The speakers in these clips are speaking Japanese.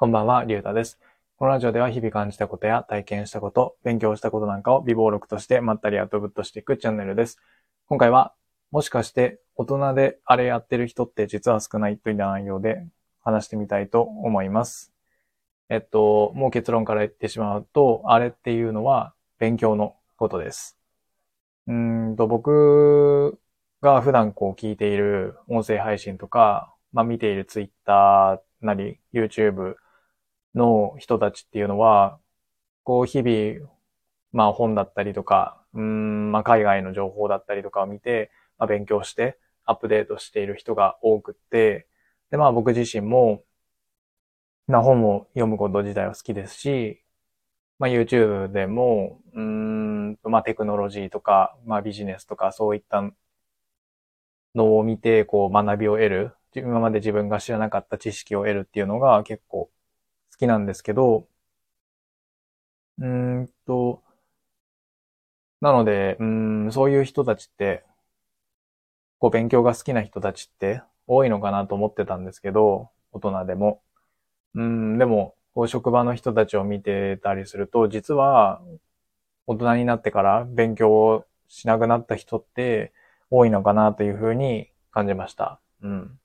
こんばんは、りゅうたです。このラジオでは日々感じたことや体験したこと、勉強したことなんかを微暴録としてまったりアウトプットしていくチャンネルです。今回は、もしかして大人であれやってる人って実は少ないといった内容で話してみたいと思います。えっと、もう結論から言ってしまうと、あれっていうのは勉強のことです。うんと、僕が普段こう聞いている音声配信とか、まあ見ているツイッターなり YouTube の人たちっていうのは、こう日々、まあ本だったりとか、うん、まあ海外の情報だったりとかを見て、まあ勉強してアップデートしている人が多くって、でまあ僕自身も、まあ本を読むこと自体は好きですし、まあ YouTube でも、うんと、まあテクノロジーとか、まあビジネスとかそういったのを見て、こう学びを得る、今まで自分が知らなかった知識を得るっていうのが結構きなんですけど、うんと、なので、うん、そういう人たちって、こう勉強が好きな人たちって多いのかなと思ってたんですけど、大人でも。うん、でも、こう職場の人たちを見てたりすると、実は大人になってから勉強をしなくなった人って多いのかなというふうに感じました。うん。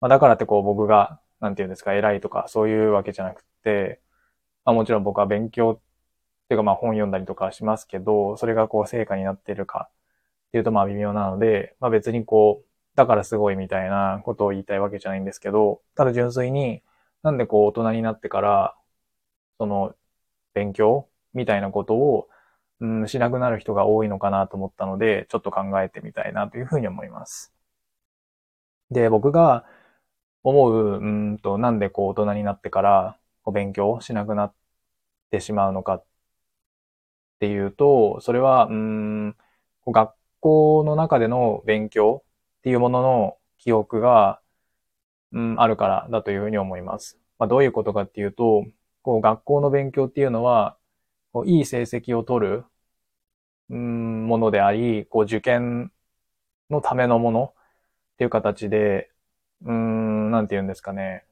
まあ、だからってこう僕が、なんていうんですか、偉いとかそういうわけじゃなくて、まあもちろん僕は勉強っていうかまあ本読んだりとかしますけど、それがこう成果になってるかっていうとまあ微妙なので、まあ別にこう、だからすごいみたいなことを言いたいわけじゃないんですけど、ただ純粋になんでこう大人になってから、その勉強みたいなことを、うん、しなくなる人が多いのかなと思ったので、ちょっと考えてみたいなというふうに思います。で、僕が思う、うんと、なんでこう大人になってからこう勉強しなくなってしまうのかっていうと、それは、うん、学校の中での勉強っていうものの記憶が、うん、あるからだというふうに思います。まあ、どういうことかっていうと、こう学校の勉強っていうのは、こういい成績を取る、うん、ものであり、こう受験のためのものっていう形で、うん、なんて言うんですかね。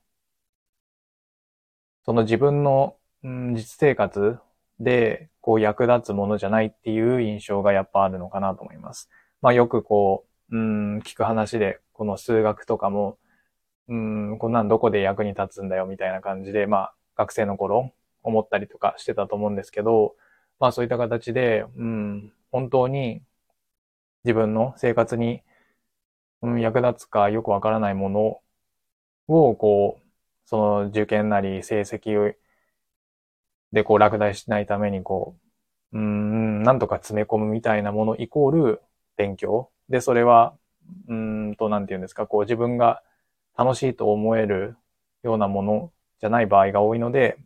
その自分の、うん、実生活で、こう役立つものじゃないっていう印象がやっぱあるのかなと思います。まあよくこう、うん、聞く話で、この数学とかも、うん、こんなんどこで役に立つんだよみたいな感じで、まあ学生の頃思ったりとかしてたと思うんですけど、まあそういった形で、うん、本当に自分の生活に、うん、役立つかよくわからないものを、こう、その受験なり成績でこう落第しないためにこう、うん、なんとか詰め込むみたいなものイコール勉強。で、それは、うんと、なんていうんですか、こう自分が楽しいと思えるようなものじゃない場合が多いので、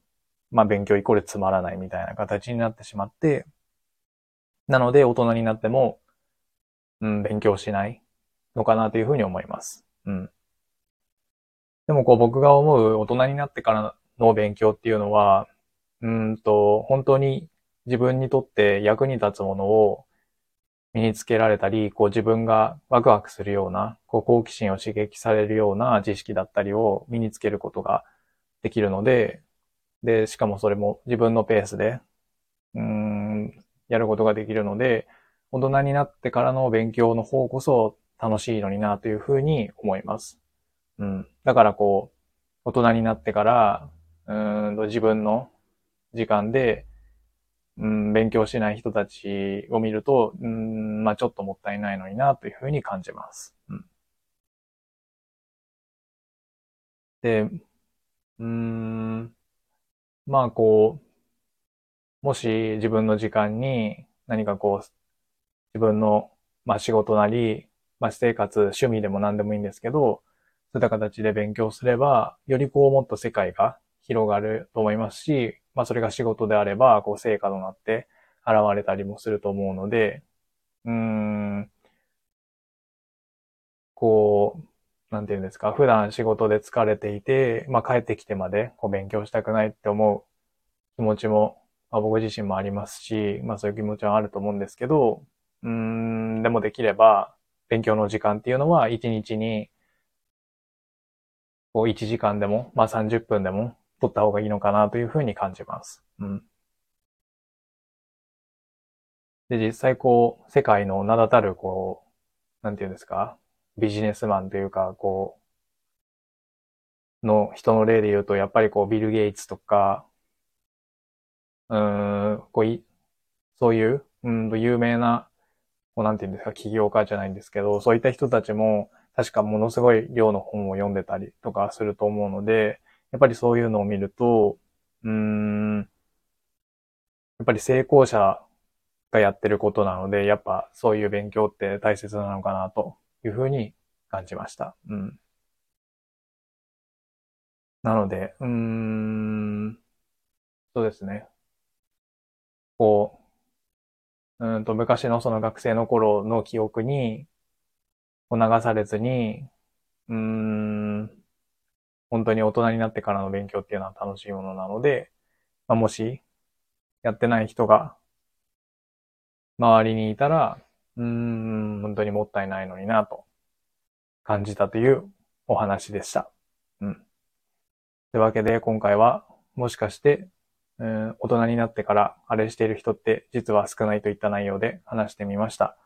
まあ勉強イコールつまらないみたいな形になってしまって、なので大人になっても、うん、勉強しないのかなというふうに思います。うん。でもこう僕が思う大人になってからの勉強っていうのは、うんと、本当に自分にとって役に立つものを身につけられたり、こう自分がワクワクするような、こう好奇心を刺激されるような知識だったりを身につけることができるので、で、しかもそれも自分のペースで、うん、やることができるので、大人になってからの勉強の方こそ楽しいのになというふうに思います。うん。だからこう、大人になってから、うんと自分の時間で、うん、勉強しない人たちを見ると、うん、まあちょっともったいないのになというふうに感じます。うん。で、うん、まあこう、もし自分の時間に何かこう、自分の、まあ仕事なり、まあ私生活、趣味でも何でもいいんですけど、そういった形で勉強すれば、よりこうもっと世界が広がると思いますし、まあそれが仕事であれば、こう成果となって現れたりもすると思うので、うーん、こう、なんていうんですか、普段仕事で疲れていて、まあ帰ってきてまでこう勉強したくないって思う気持ちも、まあ、僕自身もありますし、まあそういう気持ちはあると思うんですけど、うーん、でもできれば勉強の時間っていうのは一日にこう1時間でも、まあ30分でも取った方がいいのかなというふうに感じます。うん。で、実際こう、世界の名だたるこう、なんていうんですか、ビジネスマンというか、こう、の人の例で言うと、やっぱりこう、ビル・ゲイツとか、うん、こうい、そういう、うん、有名な、こう、なんていうんですか、起業家じゃないんですけど、そういった人たちも、確かものすごい量の本を読んでたりとかすると思うので、やっぱりそういうのを見ると、うーん、やっぱり成功者がやってることなので、やっぱそういう勉強って大切なのかなというふうに感じました。うん。なので、うーん、そうですね。こう、うんと昔のその学生の頃の記憶に、こう流されずに、うーん、本当に大人になってからの勉強っていうのは楽しいものなので、まあ、もし、やってない人が、周りにいたら、うーん、本当にもったいないのになと感じたというお話でした。うん。というわけで今回はもしかして、うん、大人になってからあれしている人って実は少ないといった内容で話してみました。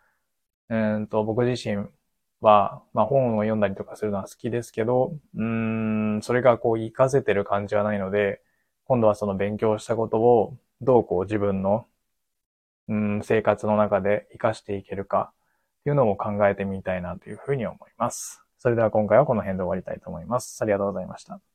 うんと僕自身は、まあ本を読んだりとかするのは好きですけど、うん、それがこう活かせてる感じはないので、今度はその勉強したことをどうこう自分の、うん、生活の中で活かしていけるかっていうのを考えてみたいなというふうに思います。それでは今回はこの辺で終わりたいと思います。ありがとうございました。